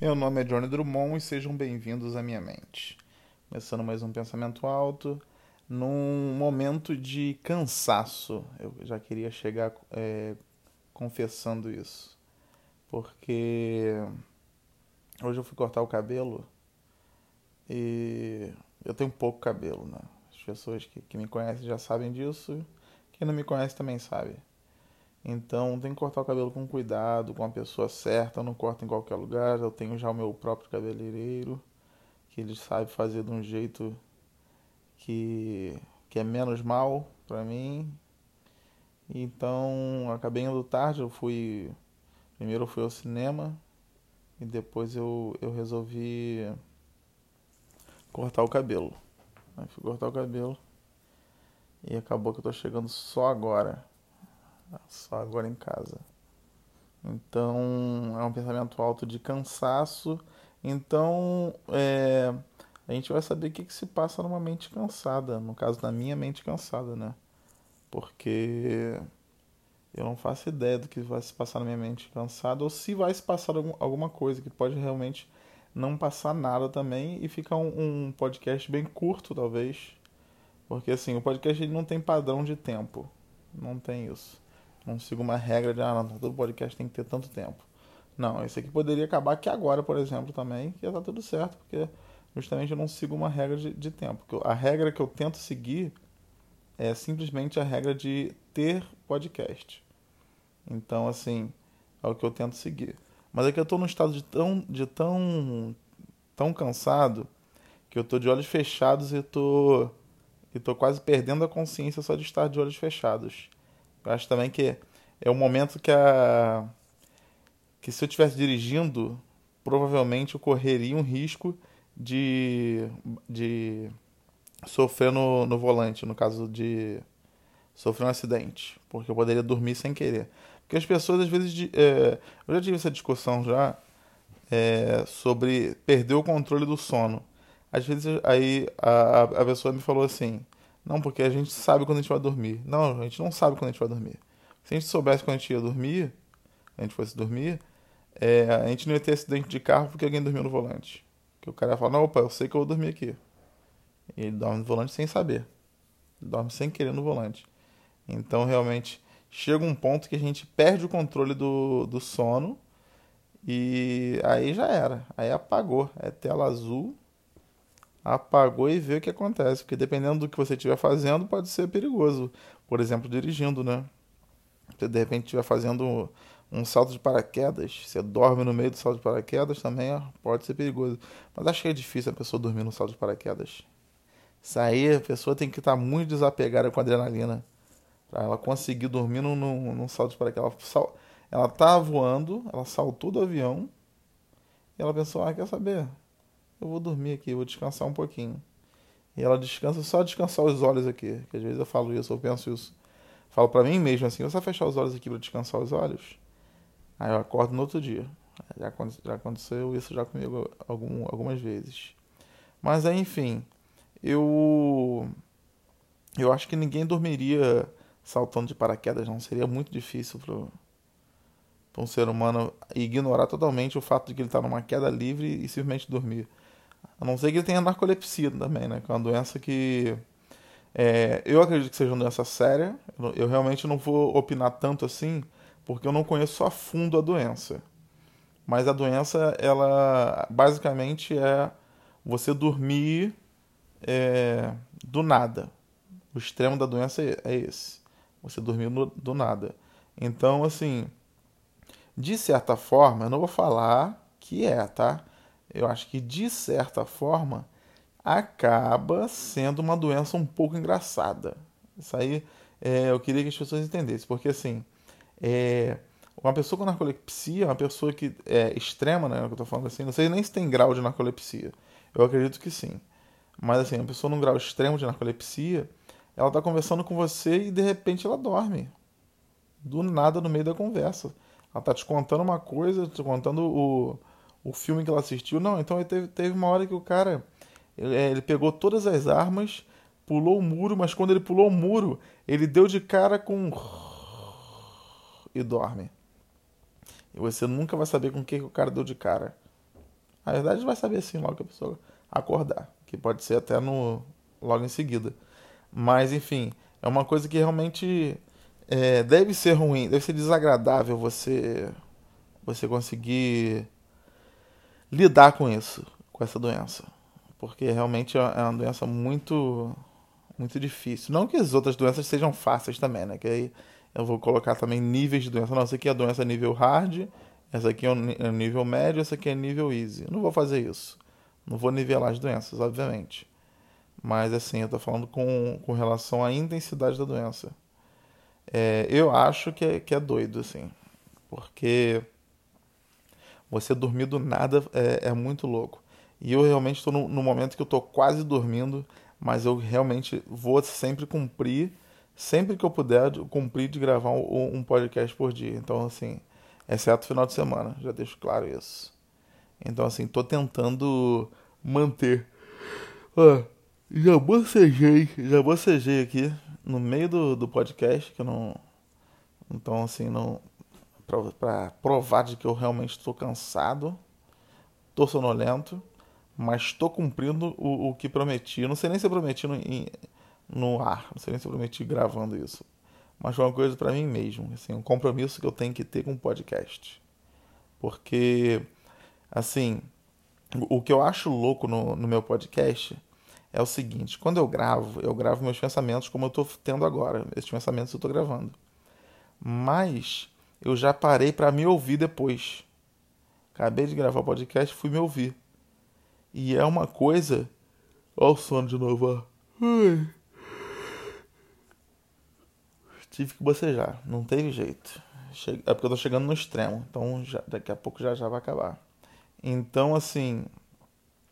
Meu nome é Johnny Drummond e sejam bem-vindos à minha mente. Começando mais um pensamento alto, num momento de cansaço. Eu já queria chegar é, confessando isso, porque hoje eu fui cortar o cabelo e eu tenho pouco cabelo, né? As pessoas que, que me conhecem já sabem disso, quem não me conhece também sabe. Então tem que cortar o cabelo com cuidado, com a pessoa certa, eu não corto em qualquer lugar. Eu tenho já o meu próprio cabeleireiro, que ele sabe fazer de um jeito que, que é menos mal para mim. Então acabei indo tarde, eu fui. Primeiro eu fui ao cinema e depois eu, eu resolvi cortar o cabelo. Aí fui cortar o cabelo e acabou que eu tô chegando só agora só agora em casa. Então é um pensamento alto de cansaço. Então é, a gente vai saber o que, que se passa numa mente cansada. No caso da minha mente cansada, né? Porque eu não faço ideia do que vai se passar na minha mente cansada ou se vai se passar alguma coisa que pode realmente não passar nada também e ficar um, um podcast bem curto, talvez. Porque assim, o podcast ele não tem padrão de tempo. Não tem isso. Não sigo uma regra de, ah, não, todo podcast tem que ter tanto tempo. Não, esse aqui poderia acabar aqui agora, por exemplo, também, que ia estar tudo certo, porque justamente eu não sigo uma regra de, de tempo. A regra que eu tento seguir é simplesmente a regra de ter podcast. Então, assim, é o que eu tento seguir. Mas é que eu estou num estado de tão, de tão, tão cansado que eu estou de olhos fechados e estou e tô quase perdendo a consciência só de estar de olhos fechados. Eu acho também que é o momento que a que se eu estivesse dirigindo, provavelmente eu correria um risco de, de sofrer no, no volante, no caso de sofrer um acidente, porque eu poderia dormir sem querer. Porque as pessoas às vezes. É, eu já tive essa discussão já é, sobre perder o controle do sono. Às vezes aí a, a pessoa me falou assim: não, porque a gente sabe quando a gente vai dormir. Não, a gente não sabe quando a gente vai dormir. Se a gente soubesse quando a gente ia dormir, a gente fosse dormir, é, a gente não ia ter acidente de carro porque alguém dormiu no volante. Que o cara ia falar, não, opa, eu sei que eu vou dormir aqui. E ele dorme no volante sem saber. Ele dorme sem querer no volante. Então, realmente, chega um ponto que a gente perde o controle do, do sono e aí já era. Aí apagou. É tela azul apagou e vê o que acontece. Porque dependendo do que você estiver fazendo, pode ser perigoso. Por exemplo, dirigindo, né? Você de repente estiver fazendo um salto de paraquedas, você dorme no meio do salto de paraquedas também pode ser perigoso. Mas acho que é difícil a pessoa dormir no salto de paraquedas. Aí a pessoa tem que estar muito desapegada com adrenalina. Pra ela conseguir dormir num, num, num salto de paraquedas. Ela, ela tá voando, ela saltou do avião e ela pensou, ah, quer saber? Eu vou dormir aqui, vou descansar um pouquinho. E ela descansa, só descansar os olhos aqui, que às vezes eu falo isso, eu penso isso. Falo para mim mesmo assim, você fechar os olhos aqui para descansar os olhos? Aí eu acordo no outro dia. Já, já aconteceu isso já comigo algum, algumas vezes. Mas aí, enfim, eu eu acho que ninguém dormiria saltando de paraquedas, não seria muito difícil pro para um ser humano ignorar totalmente o fato de que ele está numa queda livre e simplesmente dormir. A não ser que ele tenha narcolepsia também, né? Que é uma doença que. É, eu acredito que seja uma doença séria. Eu realmente não vou opinar tanto assim, porque eu não conheço a fundo a doença. Mas a doença, ela basicamente é você dormir é, do nada. O extremo da doença é esse. Você dormir no, do nada. Então, assim, de certa forma, eu não vou falar que é, tá? Eu acho que de certa forma acaba sendo uma doença um pouco engraçada. Isso aí é, eu queria que as pessoas entendessem, porque assim, é, uma pessoa com narcolepsia, uma pessoa que é extrema, né, que eu tô falando assim, não sei nem se tem grau de narcolepsia. Eu acredito que sim. Mas assim, uma pessoa num grau extremo de narcolepsia, ela tá conversando com você e de repente ela dorme. Do nada no meio da conversa. Ela tá te contando uma coisa, te contando o, o filme que ela assistiu. Não, então teve, teve uma hora que o cara ele, é, ele pegou todas as armas, pulou o muro, mas quando ele pulou o muro, ele deu de cara com. e dorme. E você nunca vai saber com o que, que o cara deu de cara. Na verdade, vai saber assim logo que a pessoa acordar, que pode ser até no logo em seguida. Mas enfim, é uma coisa que realmente é, deve ser ruim, deve ser desagradável você você conseguir lidar com isso, com essa doença, porque realmente é, é uma doença muito muito difícil. Não que as outras doenças sejam fáceis também, né? Que aí eu vou colocar também níveis de doença. Não, essa aqui é a doença nível hard, essa aqui é o nível médio, essa aqui é nível easy. Não vou fazer isso. Não vou nivelar as doenças, obviamente. Mas assim, eu tô falando com, com relação à intensidade da doença. É, eu acho que é, que é doido, assim. Porque você dormir do nada é, é muito louco. E eu realmente estou no, no, momento que eu estou quase dormindo, mas eu realmente vou sempre cumprir, sempre que eu puder, cumprir de gravar um, um podcast por dia. Então, assim, exceto final de semana, já deixo claro isso. Então, assim, estou tentando manter. Ah, já bocejei, já bocejei aqui no meio do, do podcast, que eu não. Então, assim, não. Pra provar de que eu realmente estou cansado, estou sonolento, mas estou cumprindo o, o que prometi. Não sei nem se eu prometi no, em, no ar, não sei nem se eu prometi gravando isso. Mas foi uma coisa para mim mesmo, assim, um compromisso que eu tenho que ter com o podcast. Porque, assim, o que eu acho louco no, no meu podcast é o seguinte: quando eu gravo, eu gravo meus pensamentos como eu estou tendo agora, esses pensamentos eu estou gravando. Mas eu já parei para me ouvir depois. Acabei de gravar o podcast, fui me ouvir. E é uma coisa. Olha o sono de novo, ó. Tive que bocejar, não teve jeito. É porque eu tô chegando no extremo, então já, daqui a pouco já já vai acabar. Então, assim,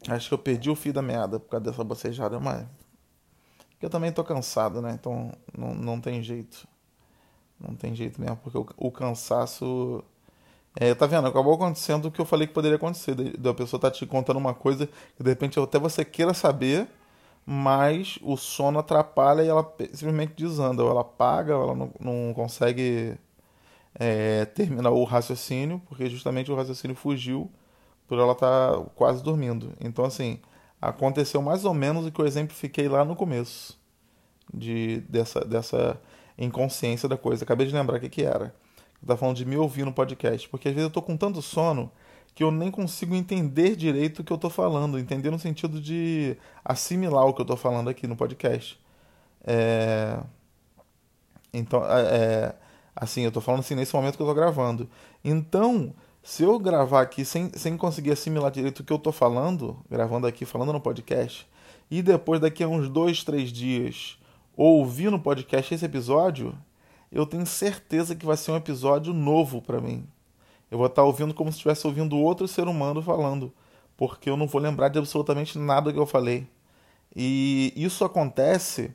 Acho que eu perdi o fio da meada por causa dessa bocejada, mas. Eu também tô cansado, né? Então não, não tem jeito. Não tem jeito mesmo, porque o, o cansaço. É, tá vendo? Acabou acontecendo o que eu falei que poderia acontecer. Da pessoa tá te contando uma coisa que de repente até você queira saber, mas o sono atrapalha e ela simplesmente desanda. Ou ela apaga, ou ela não, não consegue é, terminar o raciocínio, porque justamente o raciocínio fugiu por ela estar tá quase dormindo. Então, assim, aconteceu mais ou menos o que eu exemplifiquei lá no começo de, dessa, dessa inconsciência da coisa. Acabei de lembrar o que, que era. Tava falando de me ouvir no podcast, porque às vezes eu tô com tanto sono que eu nem consigo entender direito o que eu tô falando, entender no sentido de assimilar o que eu tô falando aqui no podcast. É... Então, é... é assim, eu tô falando assim nesse momento que eu tô gravando. Então, se eu gravar aqui sem, sem conseguir assimilar direito o que eu tô falando, gravando aqui, falando no podcast, e depois daqui a uns dois, três dias ouvir no podcast esse episódio, eu tenho certeza que vai ser um episódio novo para mim. Eu vou estar ouvindo como se estivesse ouvindo outro ser humano falando, porque eu não vou lembrar de absolutamente nada que eu falei. E isso acontece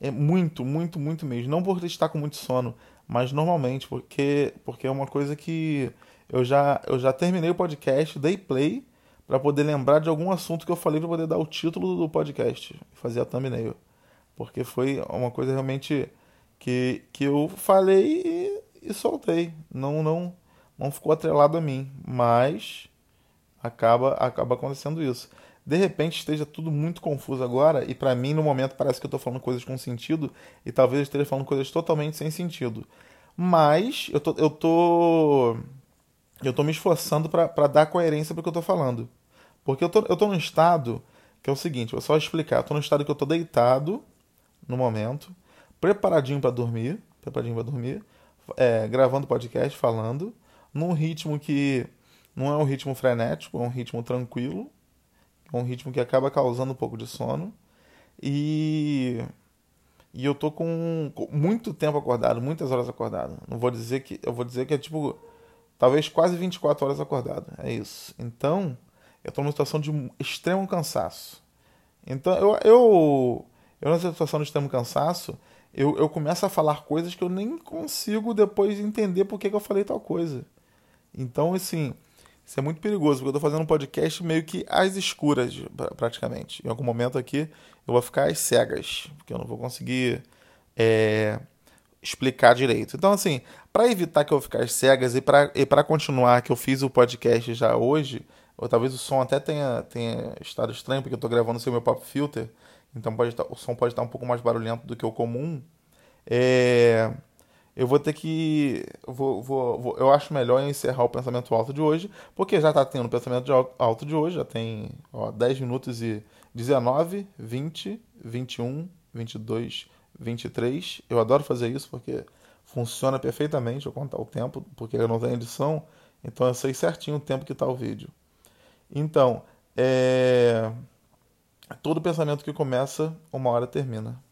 é muito, muito, muito mesmo. Não por estar com muito sono, mas normalmente, porque, porque é uma coisa que eu já, eu já terminei o podcast, dei play para poder lembrar de algum assunto que eu falei para poder dar o título do podcast, fazer a thumbnail. Porque foi uma coisa realmente que, que eu falei e, e soltei. Não, não, não ficou atrelado a mim, mas acaba, acaba acontecendo isso. De repente esteja tudo muito confuso agora e para mim no momento parece que eu estou falando coisas com sentido e talvez eu esteja falando coisas totalmente sem sentido. Mas eu tô, eu tô eu tô me esforçando para dar coerência pro que eu tô falando. Porque eu tô, eu tô num estado que é o seguinte, vou só explicar. Eu tô num estado que eu tô deitado no momento, preparadinho para dormir, preparadinho para dormir, é, gravando podcast, falando, num ritmo que não é um ritmo frenético, é um ritmo tranquilo, é um ritmo que acaba causando um pouco de sono. E e eu tô com, com muito tempo acordado, muitas horas acordado. Não vou dizer que eu vou dizer que é tipo talvez quase 24 horas acordado. É isso. Então, eu estou numa situação de extremo cansaço. Então, eu, eu, eu nessa situação de extremo cansaço, eu, eu começo a falar coisas que eu nem consigo depois entender por que, eu falei tal coisa. Então, assim, isso é muito perigoso, porque eu estou fazendo um podcast meio que às escuras, praticamente. Em algum momento aqui, eu vou ficar às cegas, porque eu não vou conseguir é, explicar direito. Então, assim, para evitar que eu ficar cegas e para e continuar que eu fiz o podcast já hoje, ou talvez o som até tenha, tenha estado estranho, porque eu estou gravando sem o meu pop filter, então pode estar, o som pode estar um pouco mais barulhento do que o comum. É, eu vou ter que. Vou, vou, vou, eu acho melhor encerrar o pensamento alto de hoje, porque já está tendo o pensamento de alto de hoje, já tem ó, 10 minutos e 19, 20, 21, 22, 23. Eu adoro fazer isso porque funciona perfeitamente eu contar o tempo, porque eu não tenho edição, então eu sei certinho o tempo que está o vídeo. Então, é... todo pensamento que começa, uma hora termina.